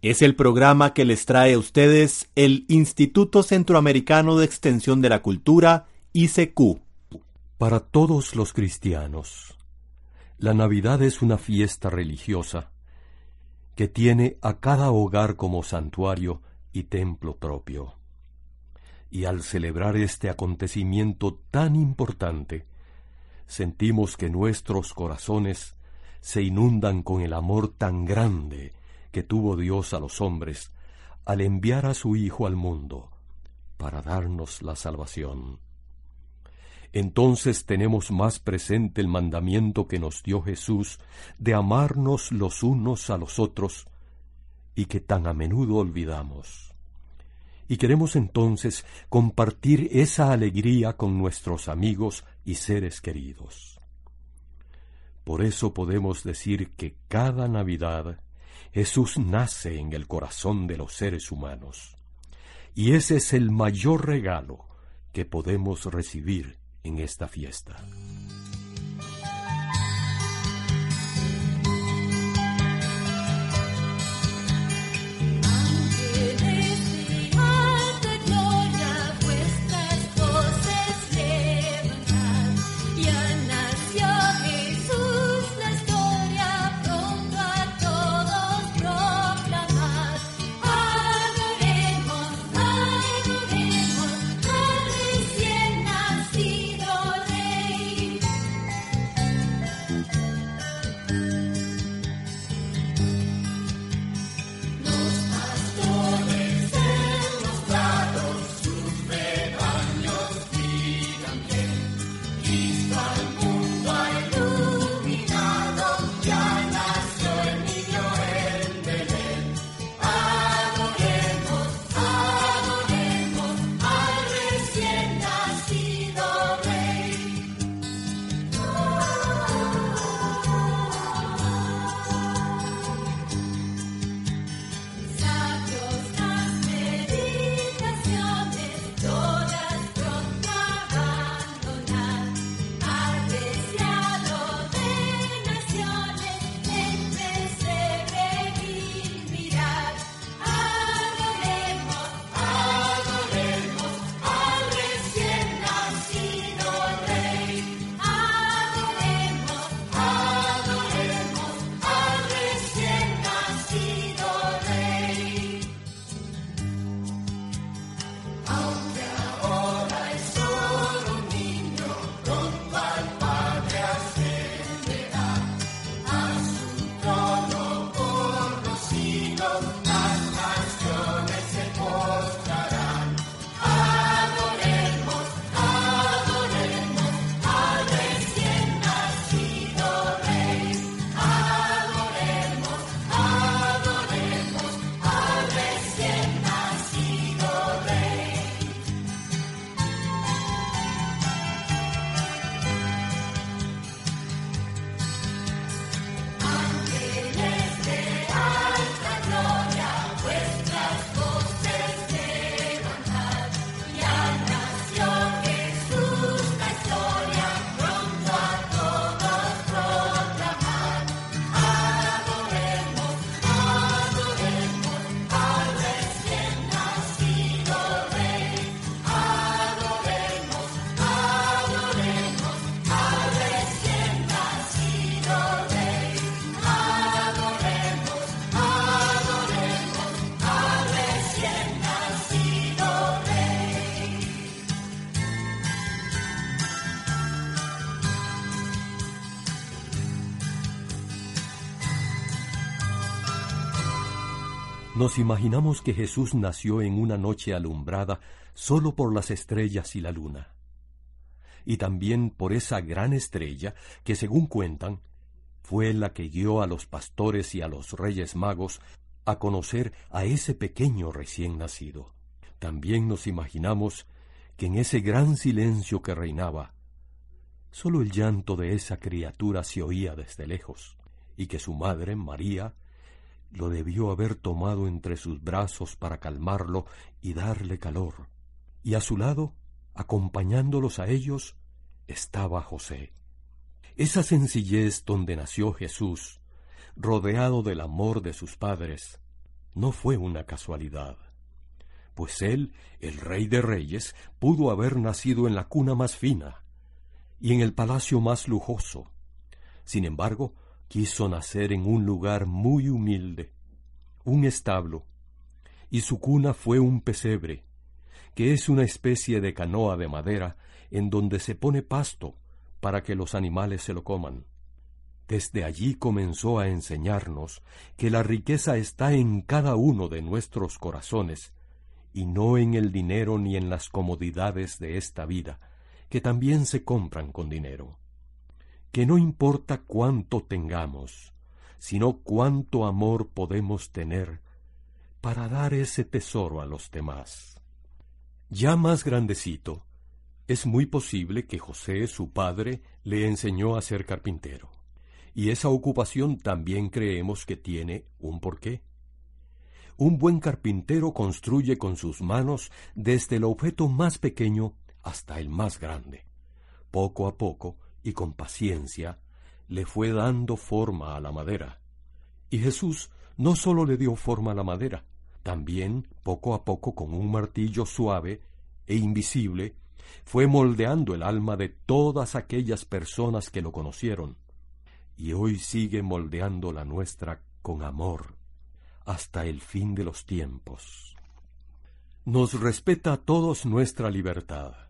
Es el programa que les trae a ustedes el Instituto Centroamericano de Extensión de la Cultura, ICQ. Para todos los cristianos, la Navidad es una fiesta religiosa que tiene a cada hogar como santuario y templo propio. Y al celebrar este acontecimiento tan importante, sentimos que nuestros corazones se inundan con el amor tan grande que tuvo Dios a los hombres al enviar a su Hijo al mundo para darnos la salvación. Entonces tenemos más presente el mandamiento que nos dio Jesús de amarnos los unos a los otros y que tan a menudo olvidamos. Y queremos entonces compartir esa alegría con nuestros amigos y seres queridos. Por eso podemos decir que cada Navidad Jesús nace en el corazón de los seres humanos. Y ese es el mayor regalo que podemos recibir en esta fiesta. Nos imaginamos que Jesús nació en una noche alumbrada solo por las estrellas y la luna, y también por esa gran estrella que, según cuentan, fue la que guió a los pastores y a los reyes magos a conocer a ese pequeño recién nacido. También nos imaginamos que en ese gran silencio que reinaba, sólo el llanto de esa criatura se oía desde lejos, y que su madre, María, lo debió haber tomado entre sus brazos para calmarlo y darle calor. Y a su lado, acompañándolos a ellos, estaba José. Esa sencillez donde nació Jesús, rodeado del amor de sus padres, no fue una casualidad, pues él, el rey de reyes, pudo haber nacido en la cuna más fina y en el palacio más lujoso. Sin embargo, quiso nacer en un lugar muy humilde, un establo, y su cuna fue un pesebre, que es una especie de canoa de madera en donde se pone pasto para que los animales se lo coman. Desde allí comenzó a enseñarnos que la riqueza está en cada uno de nuestros corazones, y no en el dinero ni en las comodidades de esta vida, que también se compran con dinero que no importa cuánto tengamos, sino cuánto amor podemos tener para dar ese tesoro a los demás. Ya más grandecito, es muy posible que José, su padre, le enseñó a ser carpintero. Y esa ocupación también creemos que tiene un porqué. Un buen carpintero construye con sus manos desde el objeto más pequeño hasta el más grande. Poco a poco, y con paciencia le fue dando forma a la madera. Y Jesús no sólo le dio forma a la madera, también, poco a poco, con un martillo suave e invisible, fue moldeando el alma de todas aquellas personas que lo conocieron, y hoy sigue moldeando la nuestra con amor hasta el fin de los tiempos. Nos respeta a todos nuestra libertad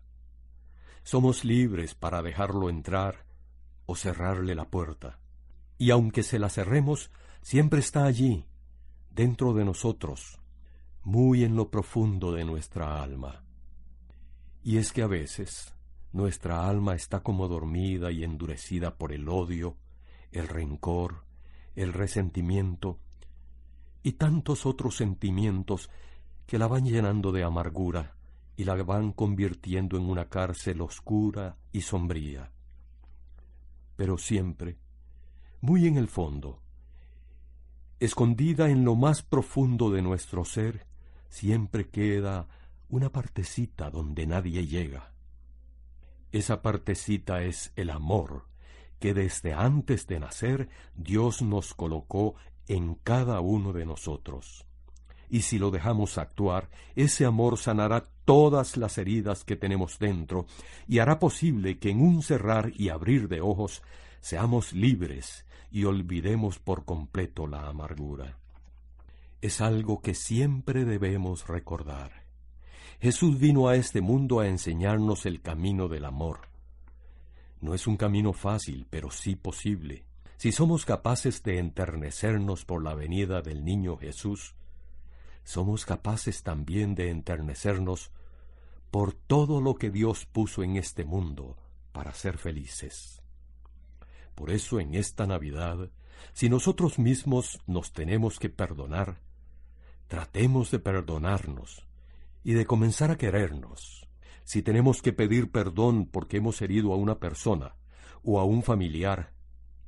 somos libres para dejarlo entrar o cerrarle la puerta. Y aunque se la cerremos, siempre está allí, dentro de nosotros, muy en lo profundo de nuestra alma. Y es que a veces nuestra alma está como dormida y endurecida por el odio, el rencor, el resentimiento y tantos otros sentimientos que la van llenando de amargura y la van convirtiendo en una cárcel oscura y sombría. Pero siempre, muy en el fondo, escondida en lo más profundo de nuestro ser, siempre queda una partecita donde nadie llega. Esa partecita es el amor, que desde antes de nacer Dios nos colocó en cada uno de nosotros y si lo dejamos actuar, ese amor sanará todas las heridas que tenemos dentro y hará posible que en un cerrar y abrir de ojos seamos libres y olvidemos por completo la amargura. Es algo que siempre debemos recordar. Jesús vino a este mundo a enseñarnos el camino del amor. No es un camino fácil, pero sí posible. Si somos capaces de enternecernos por la venida del niño Jesús, somos capaces también de enternecernos por todo lo que Dios puso en este mundo para ser felices. Por eso en esta Navidad, si nosotros mismos nos tenemos que perdonar, tratemos de perdonarnos y de comenzar a querernos. Si tenemos que pedir perdón porque hemos herido a una persona o a un familiar,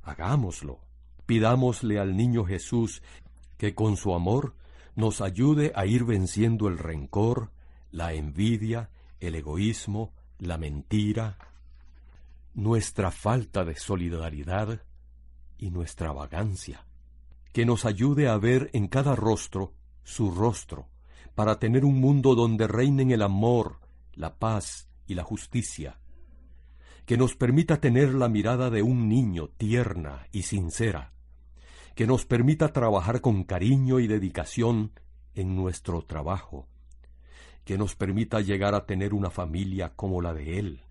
hagámoslo. Pidámosle al niño Jesús que con su amor nos ayude a ir venciendo el rencor, la envidia, el egoísmo, la mentira, nuestra falta de solidaridad y nuestra vagancia. Que nos ayude a ver en cada rostro su rostro, para tener un mundo donde reinen el amor, la paz y la justicia. Que nos permita tener la mirada de un niño tierna y sincera, que nos permita trabajar con cariño y dedicación en nuestro trabajo, que nos permita llegar a tener una familia como la de Él,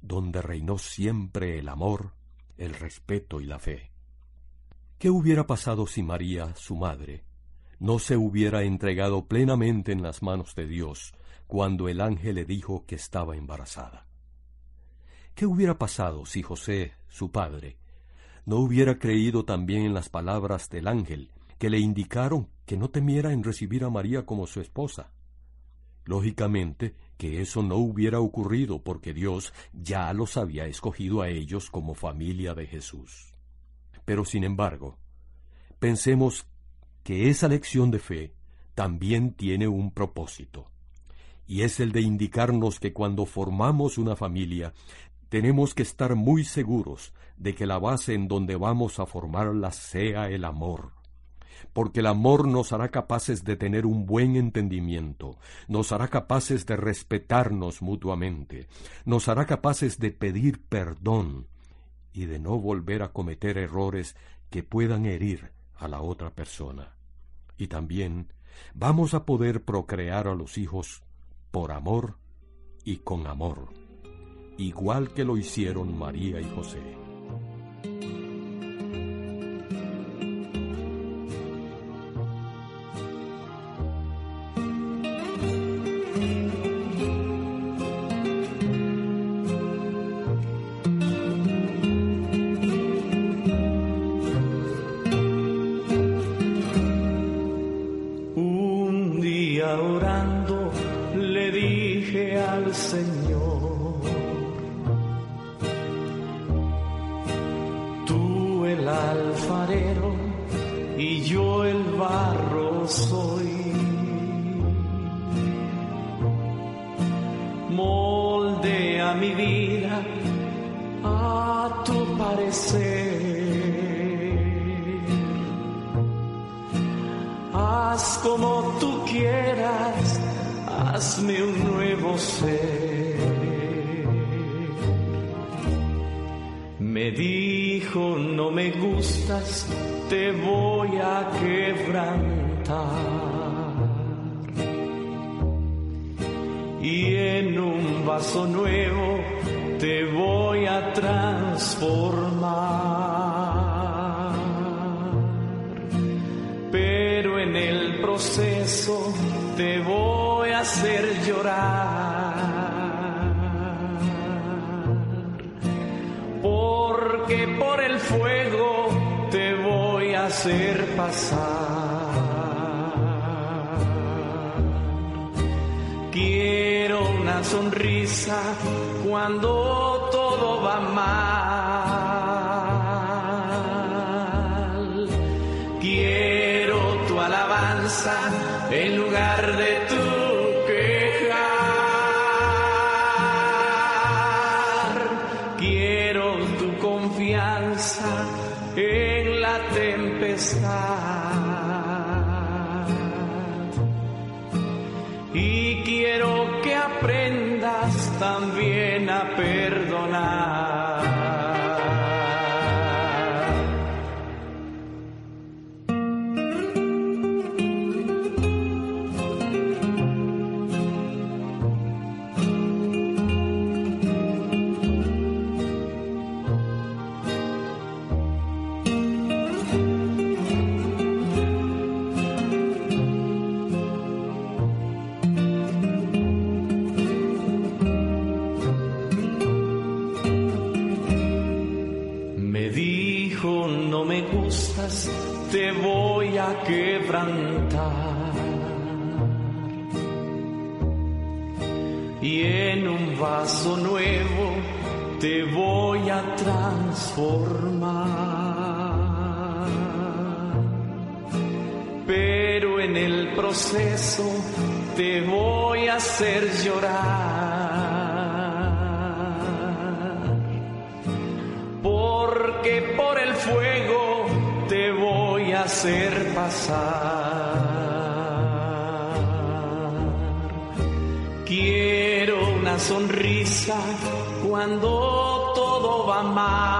donde reinó siempre el amor, el respeto y la fe. ¿Qué hubiera pasado si María, su madre, no se hubiera entregado plenamente en las manos de Dios cuando el ángel le dijo que estaba embarazada? ¿Qué hubiera pasado si José, su padre, no hubiera creído también en las palabras del ángel que le indicaron que no temiera en recibir a María como su esposa. Lógicamente que eso no hubiera ocurrido porque Dios ya los había escogido a ellos como familia de Jesús. Pero sin embargo, pensemos que esa lección de fe también tiene un propósito, y es el de indicarnos que cuando formamos una familia tenemos que estar muy seguros de que la base en donde vamos a formarla sea el amor. Porque el amor nos hará capaces de tener un buen entendimiento, nos hará capaces de respetarnos mutuamente, nos hará capaces de pedir perdón y de no volver a cometer errores que puedan herir a la otra persona. Y también vamos a poder procrear a los hijos por amor y con amor igual que lo hicieron María y José. Hazme un nuevo ser. Me dijo, no me gustas, te voy a quebrantar. Y en un vaso nuevo te voy a transformar pero en el proceso te voy hacer llorar. Porque por el fuego te voy a hacer pasar. Quiero una sonrisa cuando todo va mal. Perdonar. Pero en el proceso te voy a hacer llorar. porque por el fuego te voy a hacer pasar. Quiero una sonrisa cuando todo va mal.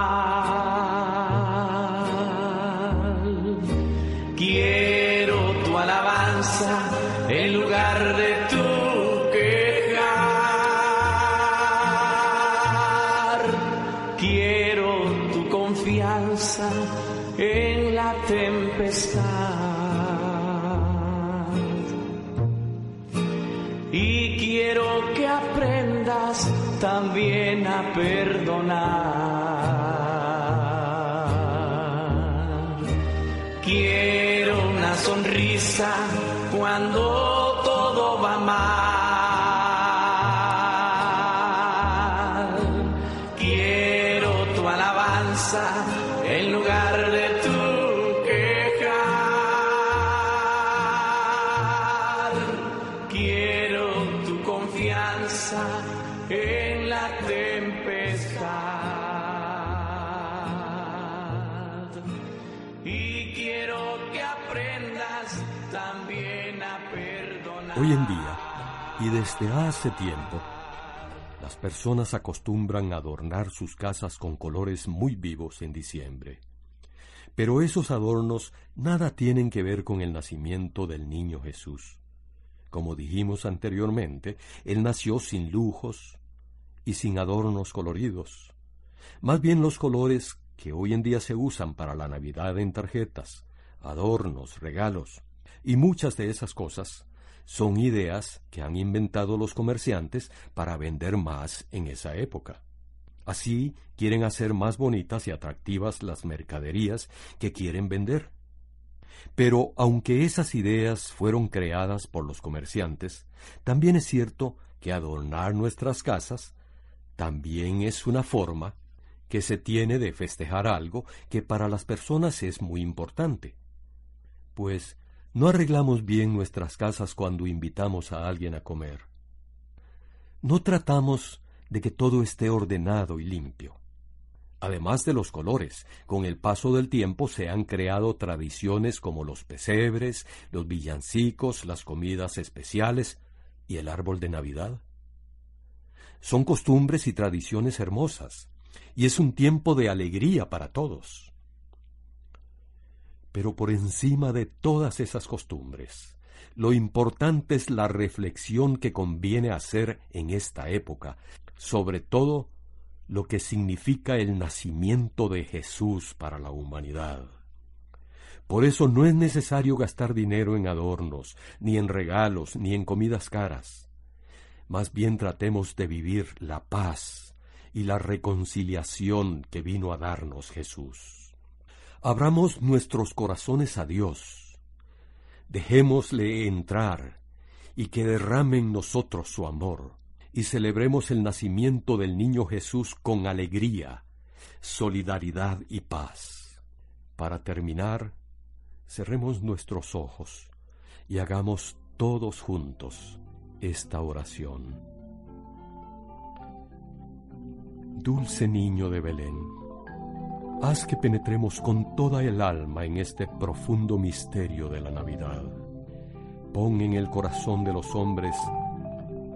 En la tempestad. Y quiero que aprendas también a perdonar. Quiero una sonrisa cuando en la tempestad. Y quiero que aprendas también a perdonar. Hoy en día, y desde hace tiempo, las personas acostumbran adornar sus casas con colores muy vivos en diciembre. Pero esos adornos nada tienen que ver con el nacimiento del niño Jesús. Como dijimos anteriormente, Él nació sin lujos y sin adornos coloridos. Más bien los colores que hoy en día se usan para la Navidad en tarjetas, adornos, regalos, y muchas de esas cosas son ideas que han inventado los comerciantes para vender más en esa época. Así quieren hacer más bonitas y atractivas las mercaderías que quieren vender. Pero aunque esas ideas fueron creadas por los comerciantes, también es cierto que adornar nuestras casas también es una forma que se tiene de festejar algo que para las personas es muy importante. Pues no arreglamos bien nuestras casas cuando invitamos a alguien a comer. No tratamos de que todo esté ordenado y limpio. Además de los colores, con el paso del tiempo se han creado tradiciones como los pesebres, los villancicos, las comidas especiales y el árbol de Navidad. Son costumbres y tradiciones hermosas, y es un tiempo de alegría para todos. Pero por encima de todas esas costumbres, lo importante es la reflexión que conviene hacer en esta época, sobre todo lo que significa el nacimiento de Jesús para la humanidad. Por eso no es necesario gastar dinero en adornos, ni en regalos, ni en comidas caras. Más bien tratemos de vivir la paz y la reconciliación que vino a darnos Jesús. Abramos nuestros corazones a Dios. Dejémosle entrar y que derrame en nosotros su amor, y celebremos el nacimiento del niño Jesús con alegría, solidaridad y paz. Para terminar, cerremos nuestros ojos y hagamos todos juntos esta oración. Dulce niño de Belén, Haz que penetremos con toda el alma en este profundo misterio de la Navidad. Pon en el corazón de los hombres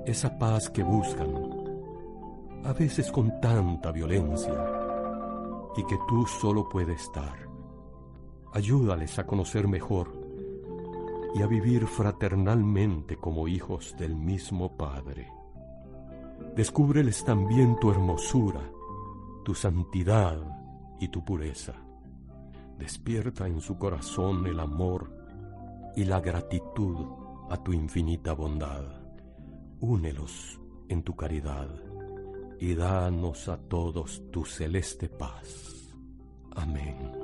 esa paz que buscan, a veces con tanta violencia, y que tú solo puedes dar. Ayúdales a conocer mejor y a vivir fraternalmente como hijos del mismo Padre. Descúbreles también tu hermosura, tu santidad, y tu pureza. Despierta en su corazón el amor y la gratitud a tu infinita bondad. Únelos en tu caridad y danos a todos tu celeste paz. Amén.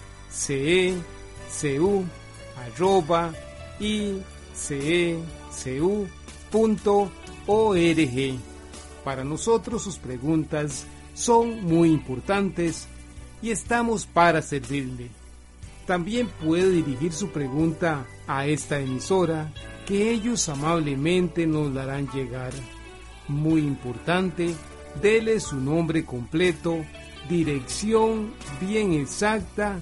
c e c u arroba icecu.org. Para nosotros sus preguntas son muy importantes y estamos para servirle. También puede dirigir su pregunta a esta emisora que ellos amablemente nos darán llegar. Muy importante, dele su nombre completo, dirección bien exacta